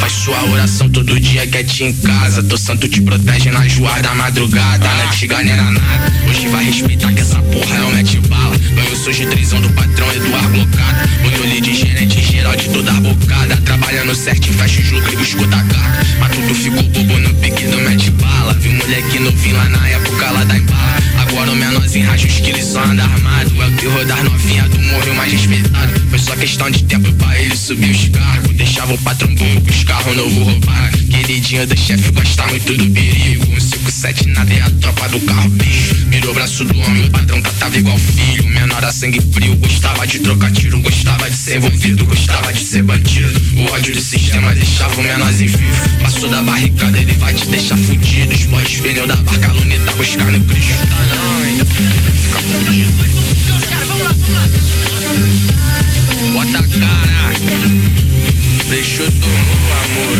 Faz sua oração todo dia quietinho em casa. Teu santo te protege nas ruas da madrugada. Na antiga não era nada. Hoje vai respeitar que essa porra é o mete bala. Ganhou sou G3 do patrão Eduardo Blocada. Botou de gerente geral de toda a bocada. Trabalhando certinho, fecha os lucros e escuta a carga. Mas tudo ficou bobo no pique do mete bala. Viu moleque novinho lá na época lá da embala. Agora o menorzinho racha os quilos só anda armado. É o terror das novinha do morro mais respeitado. Foi só questão de tempo pra ele subir os cargos. Deixava o patrão os carros novo roubar. Queridinha do chefe gosta muito do perigo. Um 57 nada é a tropa do carro bicho. Virou o braço do homem, o patrão tratava igual filho. Menor a sangue frio, gostava de trocar tiro, gostava de ser envolvido, gostava de ser bandido. O ódio do sistema deixava o menorzinho vivo. Passou da barricada, ele vai te deixar fudido. Os pneus da barca, luneta buscando Cristo. Não, fica fudido. Bota a cara, deixou do amor.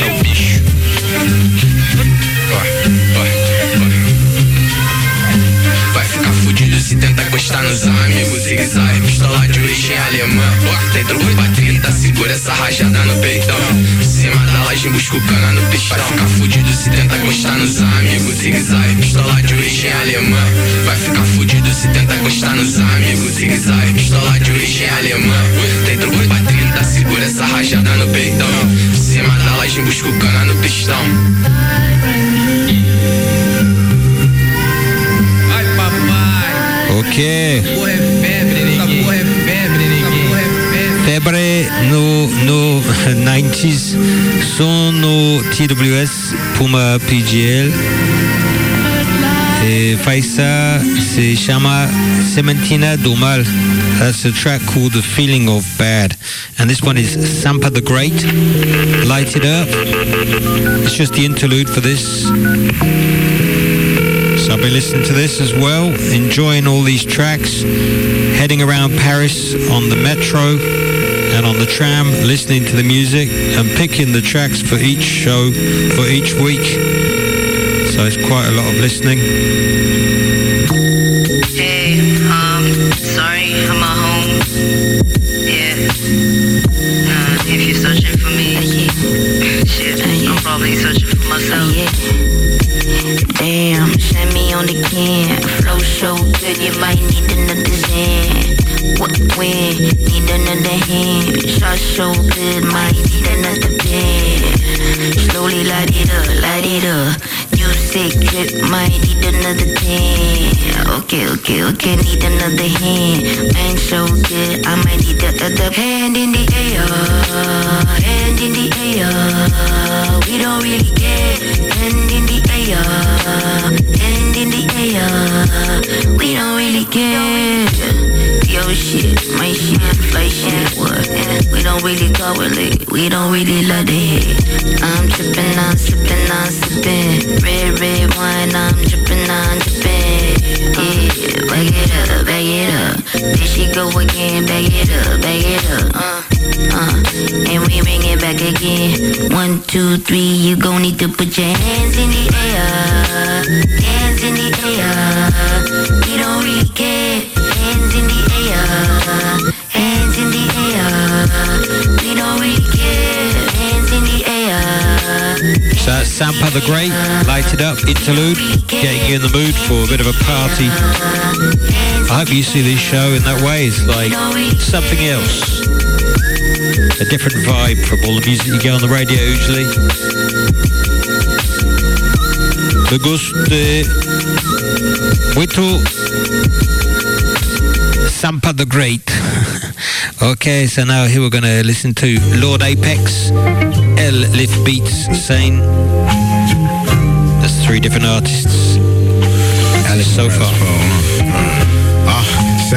É o bicho. Se tenta encostar nos amigos. Zigue-zague, pistola de origem alemã. Ó, tem truco pra 30, segura essa rajada no peitão. Em cima da laje, busca o cana no pistão. Vai ficar fudido se tenta encostar nos amigos. Zigue-zague, pistola de origem alemã. Vai ficar fudido se tenta encostar nos amigos. Zigue-zague, pistola de origem alemã. Tem truco pra 30, segura essa rajada no peitão. Em cima da laje, busca o cana no pistão. Ok. Febre, no, no (laughs) 90s sono TWS Puma PGL et eh, Faisa se chama Cementina do Mal. That's a track called The Feeling of Bad. And this one is Sampa the Great. Light It Up. It's just the interlude for this So I've been listening to this as well, enjoying all these tracks, heading around Paris on the metro and on the tram, listening to the music and picking the tracks for each show for each week. So it's quite a lot of listening. Hey, um, sorry, I'm at home. Yeah. If you're searching for me, (laughs) shit, I'm probably searching for myself. Can. Flow so good, you might need another hand. What when? Need another hand. Shot so good, might need another band. Slowly light it up, light it up. You sick drip, might need another can. Okay, okay, okay, need another hand. Man so good, I might need the other hand in the air. Hand in the air. We don't really care. Hand in the air. Air. We don't really care. Yo shit, my shit, fly shit, what? We don't really correlate, we don't really love the hit. I'm tripping, I'm sipping, I'm sipping. Red, red wine, I'm dripping, I'm dripping. Yeah, bag it up, bag it up. There she go again, bag it up, bag it up. Uh, uh, and we bring it back again. One, two, three, you gon' need to put your hands in the air. Hands in the air. We don't really care. Hands in the air. Hands in the air. We don't really care. Hands in the air. So that's Sampa the Great, lighted up, interlude, getting you in the mood for a bit of a party. I hope you see this show in that way. It's like something else. A different vibe from all the music you get on the radio usually. The guste muito Sampa the Great. (laughs) okay, so now here we're going to listen to Lord Apex, L Lift Beats, Sane. There's three different artists. Alice so far.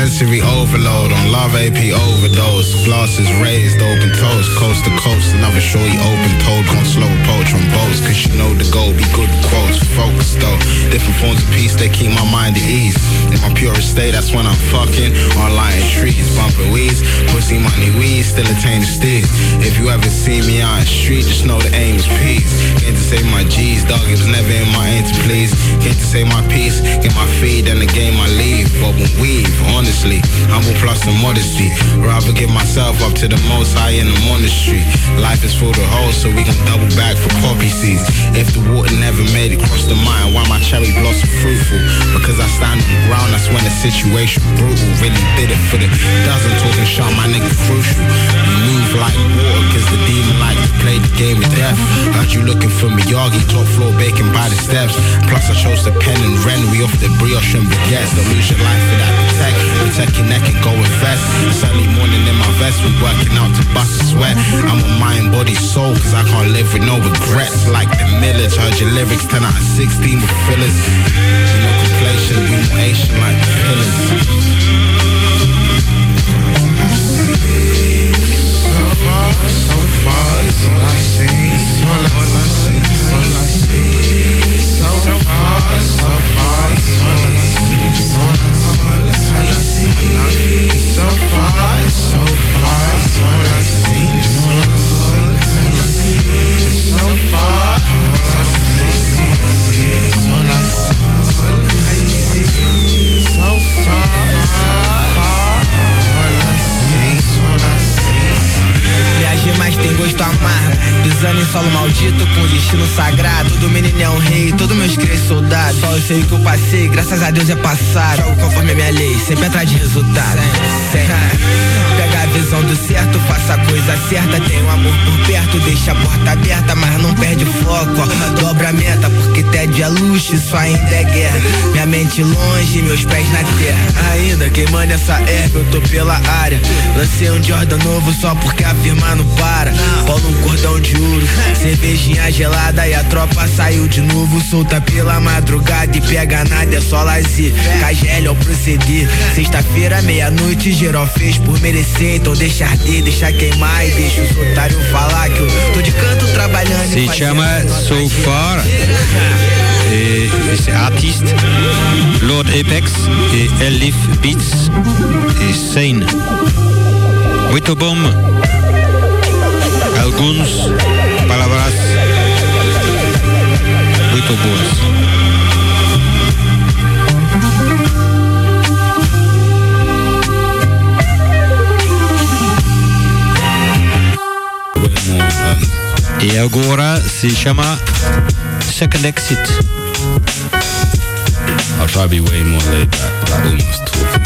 Sensory overload on love AP overdose. Glasses raised, open toast, coast to coast. Another shorty open toed, gone slow approach on boats. Cause you know the goal, be good quotes. Focus though, different forms of peace, they keep my mind at ease. In my purest state, that's when I'm fucking on lying trees, bumping weeds, pussy money weeds, still attain the steez. If you ever see me on the street, just know the aim is peace. Came to save my G's, dog, it was never in my aim to please. Came to save my peace, get my feed, and the game I leave. But when weave, honestly, humble plus some modesty. Rather give myself up to the most high in the monastery. Life is full of holes, so we can double back for poppy seeds. If the water never made it cross the mind, why my cherry blossom fruitful? Because I stand on the ground, that's when the situation brutal. Really did it for the dozen talking shot, my nigga crucial. Move like water, cause the demon like to play the game of death. Heard you looking for me, Miyagi, top floor baking by the steps. Plus I chose the pen and ren, we off the brioche and baguettes. Don't lose your life for that protect. Protect your neck and go invest. Sunny morning in my vest, we working out to bust a sweat. I'm a mind, body, soul, cause I can't live with no regrets. Like the millage, heard your lyrics, 10 out of 16 with fillers. You know, completion, we Asian graças a Deus é passado. Jogo conforme a minha lei, sempre atrás de resultado. É luxo, isso ainda é guerra. Minha mente longe, meus pés na terra. Ainda queimando essa erva, eu tô pela área. Lancei um Jordan novo só porque a firma não para. Paulo um cordão de ouro, (laughs) cervejinha gelada e a tropa saiu de novo. Solta pela madrugada e pega nada, é só lazer. KGL ao proceder. Sexta-feira, meia-noite, geral fez por merecer. Então deixa arder, deixa queimar e deixa os otários falar que eu tô de canto trabalhando Se chama nota So (laughs) Far. et, c'est artiste. Lord Apex et Elif Beats et Sane. Witobom, alguns palabras muito boas. E agora se chama Second Exit. To be way more laid back, like almost talking.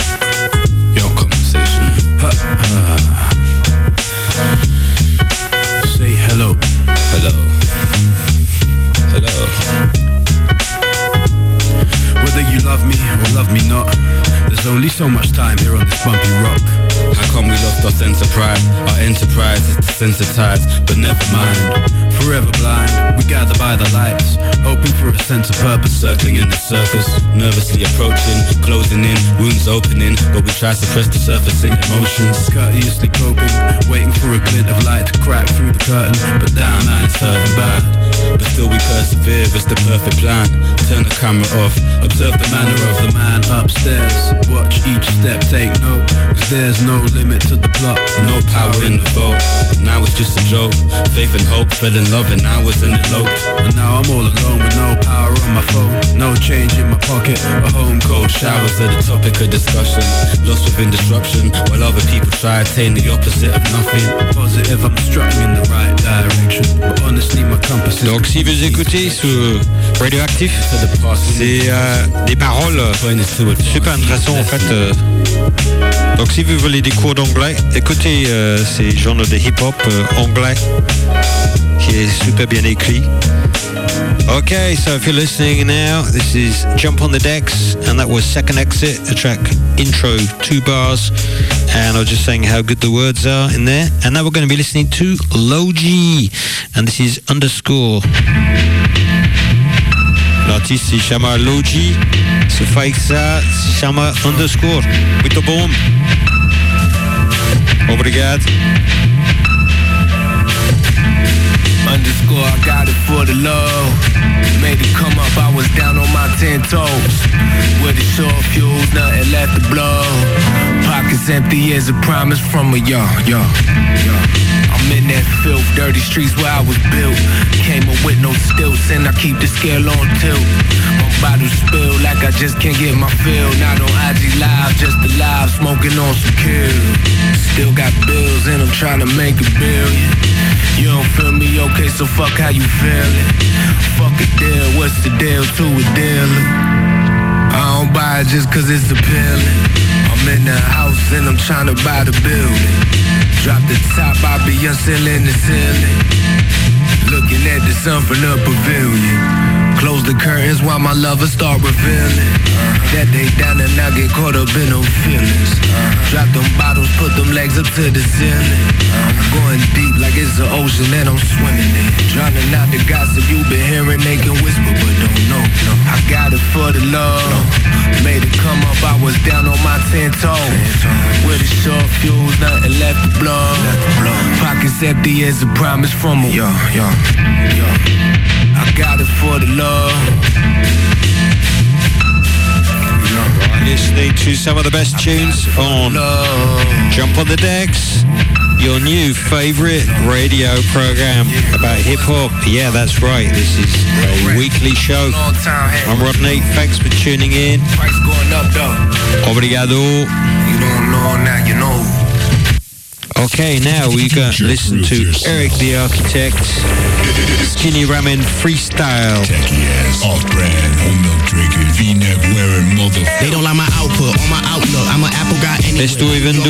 Your conversation. Say hello. Hello. Hello. Whether you love me or love me not, there's only so much time here on this bumpy rock. How come we lost our sense of pride? Our enterprise is desensitized, but never mind. Forever blind, we gather by the lights, hoping for a sense of purpose, circling in the circus, nervously approaching, closing in, wounds opening, but we try to press the surface in emotions, courteously coping, waiting for a glint of light to crack through the curtain, but down it's turning bad. But still we persevere, it's the perfect plan. Turn the camera off, observe the manner of the man upstairs. Watch each step, take note, there's no limit to the plot, no power in the vote. Now it's just a joke, faith and hope fell in love and I was in it eloped. And now I'm all alone with no power on my phone, no change in my pocket, a home cold showers are the topic of discussion. Lost within disruption, while other people try to attain the opposite of nothing. Positive, I'm struggling in the right direction, but honestly my compass is Donc si vous écoutez ce Radioactive, c'est euh, des paroles super intéressantes en fait. euh. donc si vous voulez des cours d'anglais, écoutez euh, ces genres de hip-hop euh, anglais qui est super bien écrit. Okay, so if you're listening now, this is Jump on the Decks, and that was Second Exit, the track intro, two bars, and I was just saying how good the words are in there. And now we're going to be listening to Logi, and this is Underscore. L'artiste c'est Shama Logi, ce fake ça, Shama Underscore. Muito. Obrigado. Underscore, I got it for the love. Made it come up, I was down on my ten toes. With the short fuse, nothing left to blow. Pockets empty as a promise from a young, young, young. I'm in that filth, dirty streets where I was built. Came up with no stilts, and I keep the scale on tilt. My bottle spill like I just can't get my fill. Not on IG Live, just alive, smoking on some kill. Still got bills, and I'm trying to make a billion. You don't feel me, okay, so fuck how you feeling. Fuck a deal, what's the deal to a dealer? I don't buy it just cause it's appealing. I'm in the house and I'm trying to buy the building. Drop the top, I be unsealing the ceiling. Looking at the sun from the pavilion. Close the curtains while my lovers start revealing. That they down and I get caught up in them feelings. Drop them bottles, put them legs up to the ceiling. I'm going deep like it's the ocean that I'm swimming in. Drowning out the gossip you been hearing, they can whisper but don't know. No, I got it for the love. Made it come up, I was down on my ten toes. With a short fuse, nothing left to blow. Pockets empty as a promise from a yo, yo, yo. I got it for the love. Listening to some of the best tunes on Jump on the Decks, your new favorite radio program about hip hop. Yeah, that's right. This is a weekly show. I'm Rodney. Thanks for tuning in. Price going up though. Obrigado. Okay, now we got to listen to Eric the Architect, Skinny Ramen Freestyle. Off-brand, whole milk V-neck wearing mother. They don't like my output on my outlook. I'm an Apple guy anyway. Let's do even do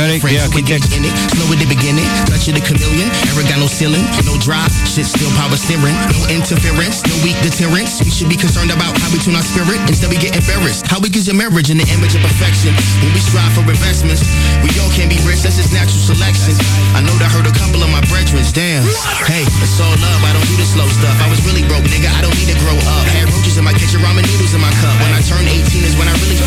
Eric the Architect. Slow at the beginning, touch of the chameleon. Eric got no ceiling, no drive, shit still power steering. No interference, no weak deterrence. We should be concerned about how we tune our spirit instead we get embarrassed. How we get your marriage in the image of perfection. When we strive for investments, we all can't be rich. That's just natural selection. I know that hurt a couple of my brethren. Damn. Hey, it's all love. I don't do the slow stuff. I was really broke, nigga. I don't need to grow up. Had roaches in my kitchen, ramen noodles in my cup. When I turned 18 is when I really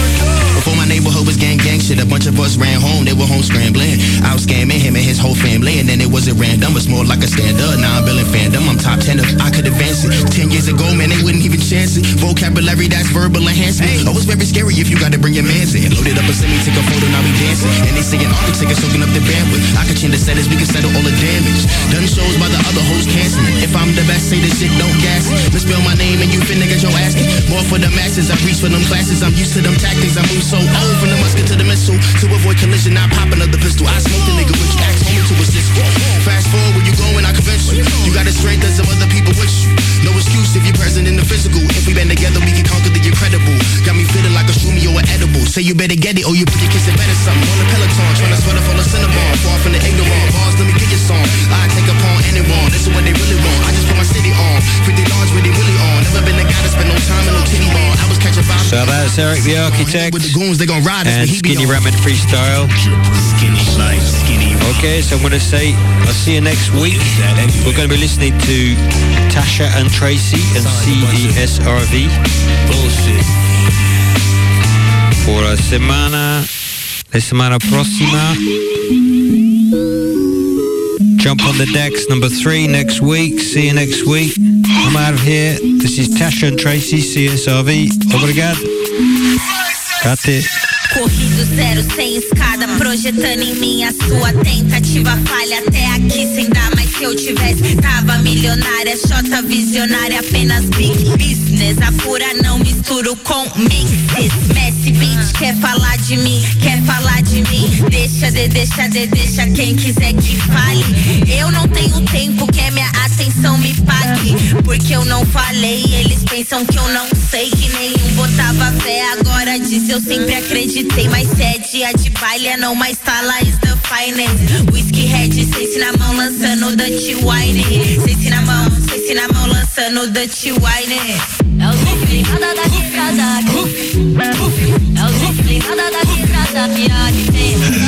before my neighborhood was gang gang shit. A bunch of us ran home. They were home scrambling. I was scamming him and his whole family. And then it wasn't random. It's more like a stand up. Now I'm building fandom. I'm top 10 if I could advance it. 10 years ago, man, they wouldn't even chance it. Vocabulary, that's verbal enhancement. Oh, it's very scary if you gotta bring your mans in. Loaded up a semi, take a photo, now we dancing. And they singing Arctic, soaking up the bandwidth. I can change the settings, we can settle all the damage. Done shows by the other hoes canceling. If I'm the best, say this shit, don't gas. Misspell my name and you finna get your ass kicked. More for the masses, I reach for them classes. I'm used to them tactics. I move so old from the musket to the missile. To avoid collision, I pop another pistol. I smoke the nigga, which acts homie to assist. Fast forward, where you going, I convince you. You got the strength that some other people with you. No excuse if you're present in the physical. If we band together, we can conquer the incredible. Got me feeling like a shroomie or an edible. Say you better get it or you put your kiss it better something. On the peloton, trying to sweat up on the cinnabon. Far from the ignorant bars, let me get your song. I take upon anyone. This is what they really want. I just put my city on. 50 large where they really on. Never been the guy to spend no time in no titty bar. I was catching five. So that's Eric the Architect With the goons, they gon' ride us. and but he be Skinny on. Ramen Freestyle. Okay, so I'm going to say I'll see you next week. We're going to be listening to Tasha and Tracy and CESRV. Bullshit. Por la semana, la semana próxima. Jump on the decks, number three next week. See you next week. I'm out of here. This is Tasha and Tracy, CSRV. Obrigado. It. Corrido zero sem escada, projetando em mim a sua tentativa falha até aqui sem dar, mas se eu tivesse tava milionária, xota visionária, apenas big business, apura não misturo com mixes. Messi Beat quer falar de mim, quer falar de mim, deixa de, deixa de, deixa quem quiser que fale. Eu não tenho tempo, quer minha atenção me pague, porque eu não falei, eles pensam que eu não sei que nenhum botava fé, agora diz eu sempre acreditei, mas se é dia de baile é não mais tala is the finest. Whisky Red, cês na mão lançando Dutch deci oaine Sesina mão, sesina mão lançando dutch oaine É o Zufi, nada da quebrada É o Zufi, nada da quebrada Piada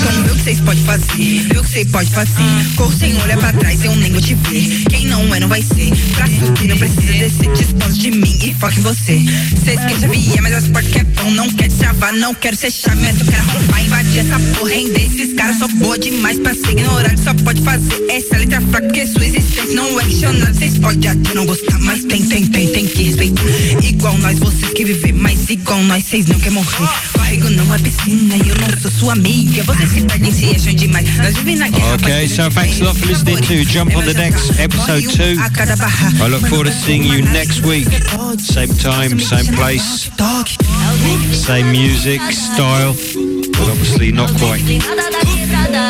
Vamos ver o que vocês podem fazer, ver o que vocês podem fazer. Corro sem olhar pra trás, eu nem vou te ver. Quem não é, não vai ser. Pra subir, não precisa descer. Disposto de mim e foca em você. Cês quem já via, mas as portas que é bom. Não quer destravar, não quero ser chave, mas eu quero arrombar, invadir essa porra. Render esses caras, sou boa demais pra ser ignorado. Só pode fazer essa letra fraca, porque sua existência não é questionada. Cês podem até não gostar, mas tem, tem, tem, tem que respeitar. Igual nós, vocês que viver, mas igual nós, cês não quer morrer. Barrigo não é piscina e eu não sou sua amiga. Vocês se perdem, se acham demais. Nós vivemos na guerra. Okay, so thanks a lot for listening to Jump on the Decks episode 2. I look forward to seeing you next week. Same time, same place, same music, style, but obviously not quite. Nada da